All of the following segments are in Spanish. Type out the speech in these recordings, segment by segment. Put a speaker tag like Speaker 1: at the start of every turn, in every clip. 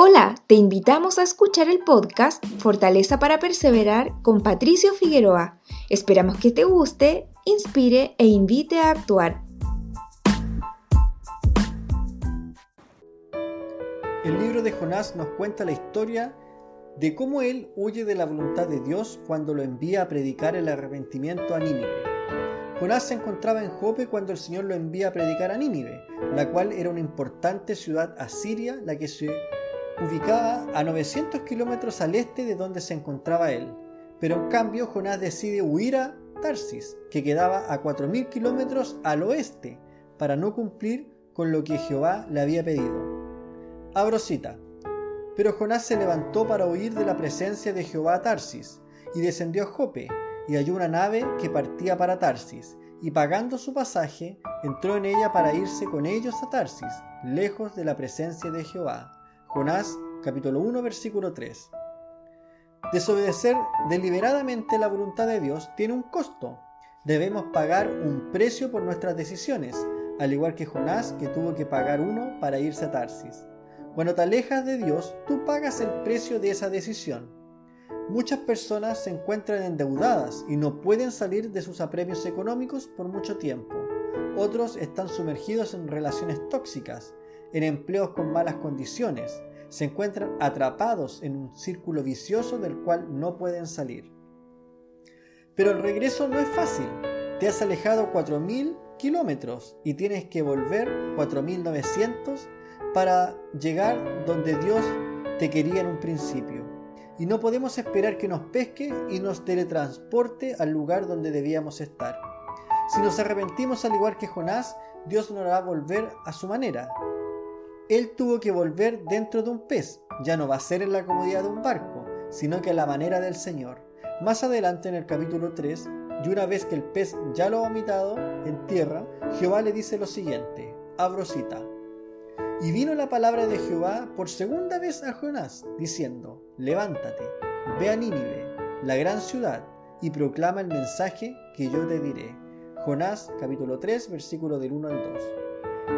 Speaker 1: Hola, te invitamos a escuchar el podcast Fortaleza para Perseverar con Patricio Figueroa. Esperamos que te guste, inspire e invite a actuar.
Speaker 2: El libro de Jonás nos cuenta la historia de cómo él huye de la voluntad de Dios cuando lo envía a predicar el arrepentimiento a Nínive. Jonás se encontraba en Jope cuando el Señor lo envía a predicar a Nínive, la cual era una importante ciudad asiria, la que se ubicada a 900 kilómetros al este de donde se encontraba él. Pero en cambio Jonás decide huir a Tarsis, que quedaba a 4.000 kilómetros al oeste, para no cumplir con lo que Jehová le había pedido. Abro cita. Pero Jonás se levantó para huir de la presencia de Jehová a Tarsis, y descendió a Jope, y halló una nave que partía para Tarsis, y pagando su pasaje, entró en ella para irse con ellos a Tarsis, lejos de la presencia de Jehová. Jonás capítulo 1 versículo 3. Desobedecer deliberadamente la voluntad de Dios tiene un costo. Debemos pagar un precio por nuestras decisiones, al igual que Jonás que tuvo que pagar uno para irse a Tarsis. Cuando te alejas de Dios, tú pagas el precio de esa decisión. Muchas personas se encuentran endeudadas y no pueden salir de sus apremios económicos por mucho tiempo. Otros están sumergidos en relaciones tóxicas en empleos con malas condiciones, se encuentran atrapados en un círculo vicioso del cual no pueden salir. Pero el regreso no es fácil. Te has alejado 4.000 kilómetros y tienes que volver 4.900 para llegar donde Dios te quería en un principio. Y no podemos esperar que nos pesque y nos teletransporte al lugar donde debíamos estar. Si nos arrepentimos al igual que Jonás, Dios nos hará volver a su manera, él tuvo que volver dentro de un pez. Ya no va a ser en la comodidad de un barco, sino que a la manera del Señor. Más adelante en el capítulo 3, y una vez que el pez ya lo ha vomitado en tierra, Jehová le dice lo siguiente, abro cita. Y vino la palabra de Jehová por segunda vez a Jonás, diciendo, levántate, ve a Nínive, la gran ciudad, y proclama el mensaje que yo te diré. Jonás capítulo 3, versículo del 1 al 2.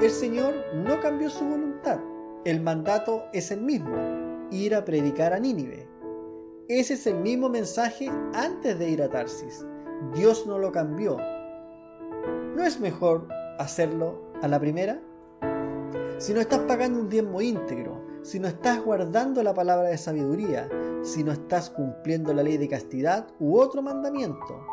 Speaker 2: El Señor no cambió su voluntad. El mandato es el mismo, ir a predicar a Nínive. Ese es el mismo mensaje antes de ir a Tarsis. Dios no lo cambió. ¿No es mejor hacerlo a la primera? Si no estás pagando un diezmo íntegro, si no estás guardando la palabra de sabiduría, si no estás cumpliendo la ley de castidad u otro mandamiento,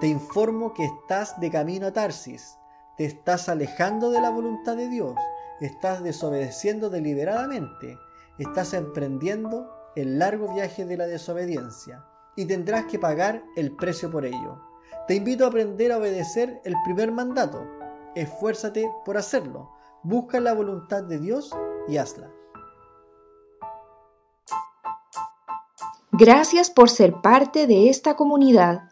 Speaker 2: te informo que estás de camino a Tarsis estás alejando de la voluntad de Dios, estás desobedeciendo deliberadamente, estás emprendiendo el largo viaje de la desobediencia y tendrás que pagar el precio por ello. Te invito a aprender a obedecer el primer mandato. Esfuérzate por hacerlo. Busca la voluntad de Dios y hazla.
Speaker 1: Gracias por ser parte de esta comunidad.